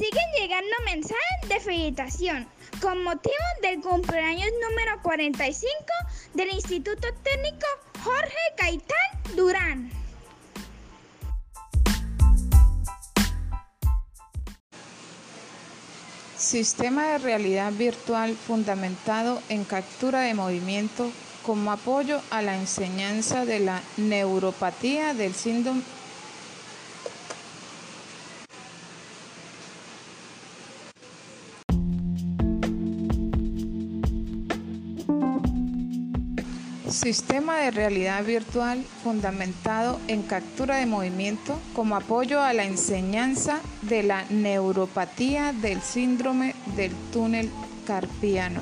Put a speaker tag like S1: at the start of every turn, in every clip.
S1: Siguen llegando mensajes de felicitación con motivo del cumpleaños número 45 del Instituto Técnico Jorge Caitán Durán.
S2: Sistema de realidad virtual fundamentado en captura de movimiento como apoyo a la enseñanza de la neuropatía del síndrome Sistema de realidad virtual fundamentado en captura de movimiento como apoyo a la enseñanza de la neuropatía del síndrome del túnel carpiano.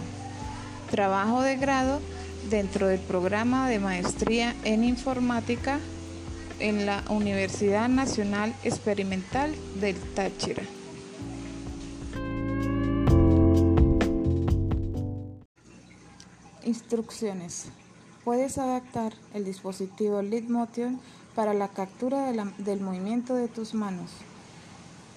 S2: Trabajo de grado dentro del programa de maestría en informática en la Universidad Nacional Experimental del Táchira. Instrucciones. Puedes adaptar el dispositivo Motion para la captura del movimiento de tus manos.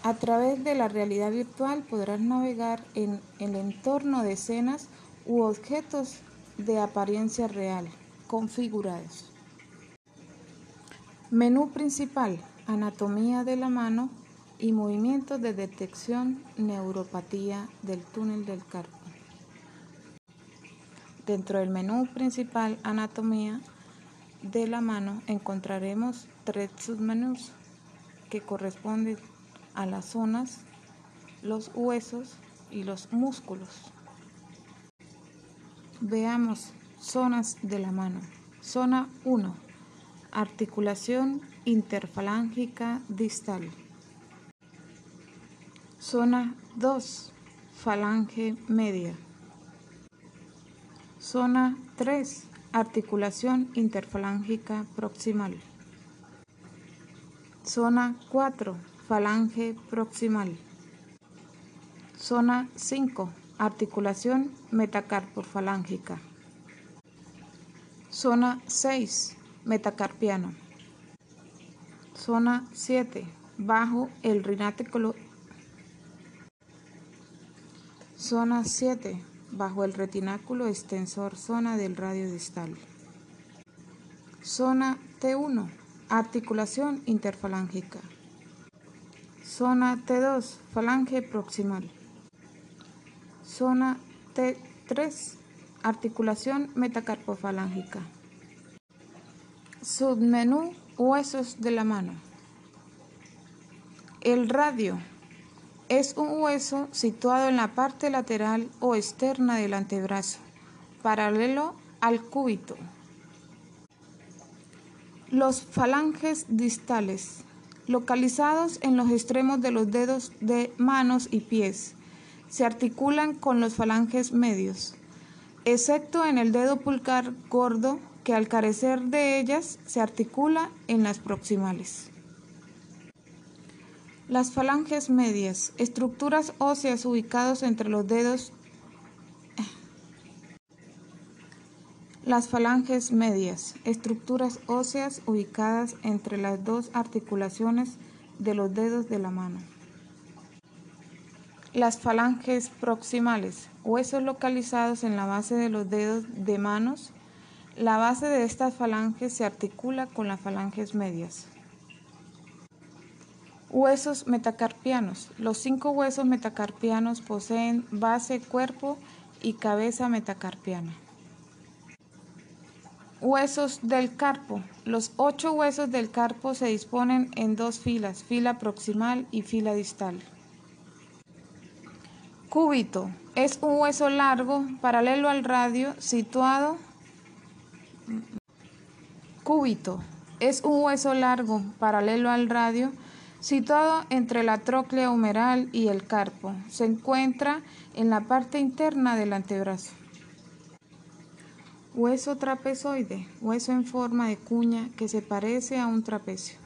S2: A través de la realidad virtual podrás navegar en el entorno de escenas u objetos de apariencia real configurados. Menú principal, anatomía de la mano y movimientos de detección neuropatía del túnel del carpo. Dentro del menú principal Anatomía de la mano encontraremos tres submenús que corresponden a las zonas, los huesos y los músculos. Veamos zonas de la mano. Zona 1. Articulación interfalángica distal. Zona 2. Falange media. Zona 3. Articulación interfalángica proximal. Zona 4. Falange proximal. Zona 5. Articulación metacarpofalángica. Zona 6. Metacarpiano. Zona 7. Bajo el rinático. Zona 7 bajo el retináculo extensor zona del radio distal. Zona T1, articulación interfalángica. Zona T2, falange proximal. Zona T3, articulación metacarpofalángica. Submenú huesos de la mano. El radio es un hueso situado en la parte lateral o externa del antebrazo, paralelo al cúbito. Los falanges distales, localizados en los extremos de los dedos de manos y pies, se articulan con los falanges medios, excepto en el dedo pulgar gordo que al carecer de ellas se articula en las proximales. Las falanges medias, estructuras óseas ubicadas entre los dedos. Las falanges medias, estructuras óseas ubicadas entre las dos articulaciones de los dedos de la mano. Las falanges proximales, huesos localizados en la base de los dedos de manos. La base de estas falanges se articula con las falanges medias. Huesos metacarpianos. Los cinco huesos metacarpianos poseen base, cuerpo y cabeza metacarpiana. Huesos del carpo. Los ocho huesos del carpo se disponen en dos filas, fila proximal y fila distal. Cúbito. Es un hueso largo, paralelo al radio, situado. Cúbito. Es un hueso largo, paralelo al radio, Situado entre la tróclea humeral y el carpo, se encuentra en la parte interna del antebrazo. Hueso trapezoide, hueso en forma de cuña que se parece a un trapecio.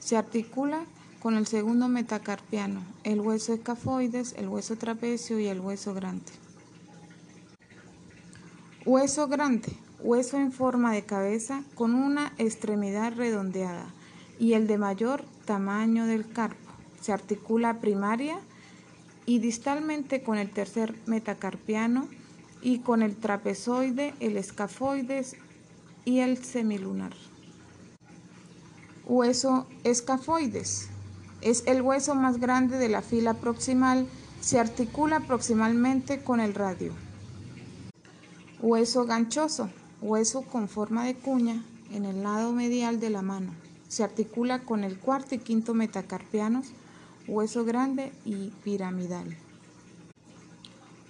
S2: Se articula con el segundo metacarpiano, el hueso escafoides, el hueso trapecio y el hueso grande. Hueso grande, hueso en forma de cabeza con una extremidad redondeada y el de mayor tamaño del carpo. Se articula primaria y distalmente con el tercer metacarpiano y con el trapezoide, el escafoides y el semilunar. Hueso escafoides. Es el hueso más grande de la fila proximal, se articula proximalmente con el radio. Hueso ganchoso. Hueso con forma de cuña en el lado medial de la mano. Se articula con el cuarto y quinto metacarpianos, hueso grande y piramidal.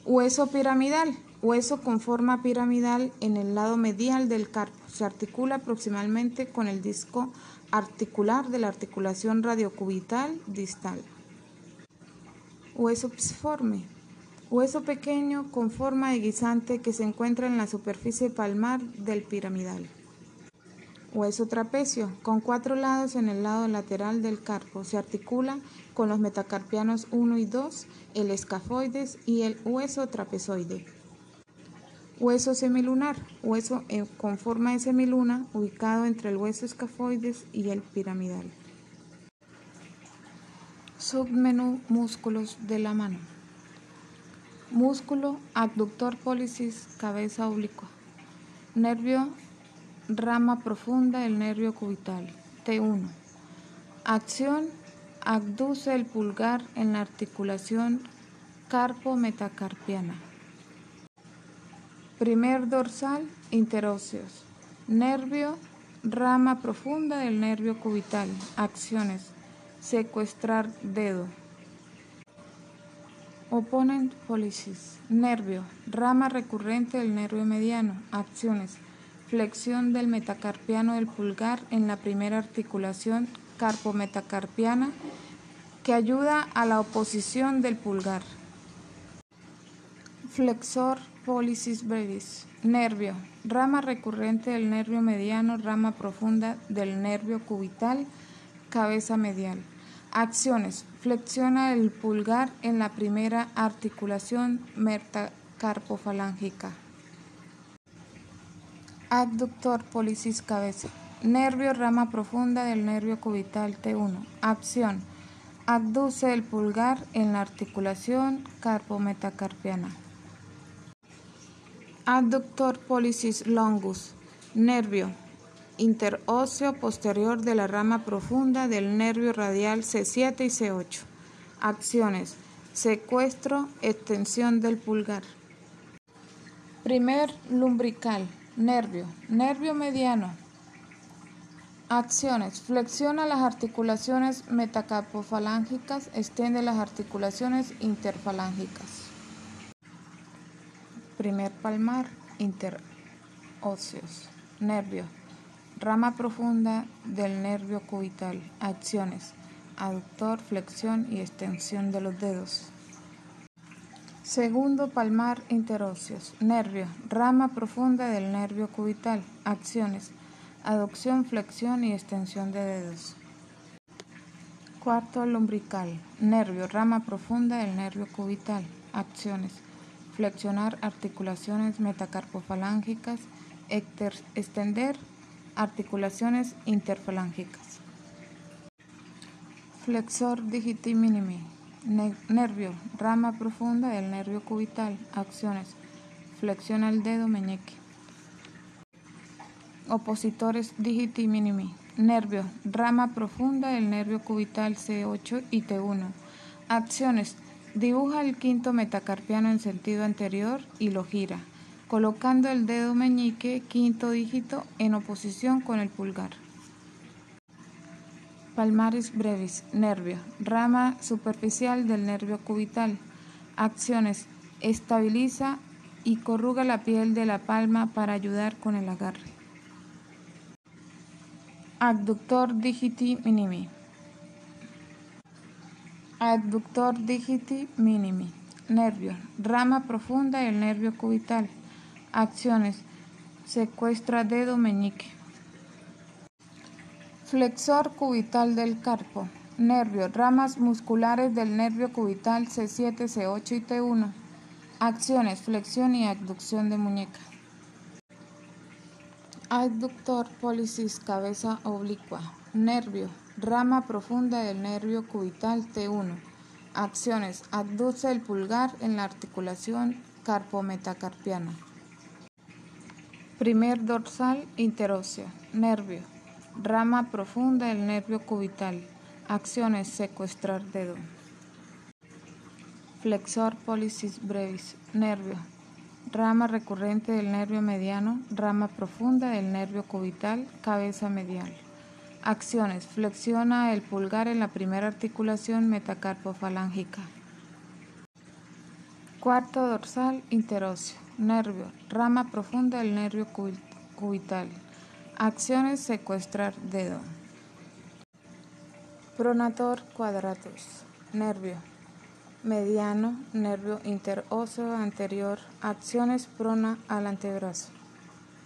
S2: Hueso piramidal. Hueso con forma piramidal en el lado medial del carpo. Se articula proximalmente con el disco articular de la articulación radiocubital distal. Hueso psiforme. Hueso pequeño con forma de guisante que se encuentra en la superficie palmar del piramidal. Hueso trapecio, con cuatro lados en el lado lateral del carpo. Se articula con los metacarpianos 1 y 2, el escafoides y el hueso trapezoide. Hueso semilunar, hueso con forma de semiluna ubicado entre el hueso escafoides y el piramidal. Submenú músculos de la mano. Músculo abductor pólisis cabeza oblicua. Nervio rama profunda del nervio cubital. T1. Acción. Abduce el pulgar en la articulación carpo-metacarpiana. Primer dorsal, interóseos. Nervio, rama profunda del nervio cubital. Acciones. Secuestrar dedo. Opponent policies. Nervio, rama recurrente del nervio mediano. Acciones flexión del metacarpiano del pulgar en la primera articulación carpometacarpiana que ayuda a la oposición del pulgar. Flexor pólisis brevis. Nervio. Rama recurrente del nervio mediano, rama profunda del nervio cubital, cabeza medial. Acciones. Flexiona el pulgar en la primera articulación metacarpofalángica. Abductor policis cabeza. Nervio rama profunda del nervio cubital T1. Acción. Abduce el pulgar en la articulación carpometacarpiana. Abductor policis longus. Nervio interóseo posterior de la rama profunda del nervio radial C7 y C8. Acciones. Secuestro, extensión del pulgar. Primer lumbrical. Nervio. Nervio mediano. Acciones. Flexiona las articulaciones metacarpofalángicas, extiende las articulaciones interfalángicas. Primer palmar, interóseos. Nervio. Rama profunda del nervio cubital. Acciones. Aductor, flexión y extensión de los dedos. Segundo palmar interóseos. Nervio. Rama profunda del nervio cubital. Acciones. Aducción, flexión y extensión de dedos. Cuarto lumbrical. Nervio. Rama profunda del nervio cubital. Acciones. Flexionar articulaciones metacarpofalángicas. Extender articulaciones interfalángicas. Flexor digiti minimi nervio, rama profunda del nervio cubital. Acciones. Flexiona el dedo meñique. Opositores digiti minimi. Nervio, rama profunda del nervio cubital C8 y T1. Acciones. Dibuja el quinto metacarpiano en sentido anterior y lo gira, colocando el dedo meñique quinto dígito en oposición con el pulgar. Palmaris brevis, nervio, rama superficial del nervio cubital. Acciones, estabiliza y corruga la piel de la palma para ayudar con el agarre. Adductor digiti minimi. Adductor digiti minimi. Nervio, rama profunda del nervio cubital. Acciones, secuestra dedo meñique. Flexor cubital del carpo. Nervio. Ramas musculares del nervio cubital C7, C8 y T1. Acciones. Flexión y abducción de muñeca. Adductor policis cabeza oblicua. Nervio. Rama profunda del nervio cubital T1. Acciones. Abduce el pulgar en la articulación carpometacarpiana. Primer dorsal interósea. Nervio. Rama profunda del nervio cubital. Acciones. Secuestrar dedo. Flexor pollicis brevis. Nervio. Rama recurrente del nervio mediano. Rama profunda del nervio cubital. Cabeza medial. Acciones. Flexiona el pulgar en la primera articulación metacarpofalángica. Cuarto dorsal interóseo. Nervio. Rama profunda del nervio cubital. Acciones. Secuestrar dedo. Pronator quadratus. Nervio. Mediano. Nervio interóseo anterior. Acciones prona al antebrazo.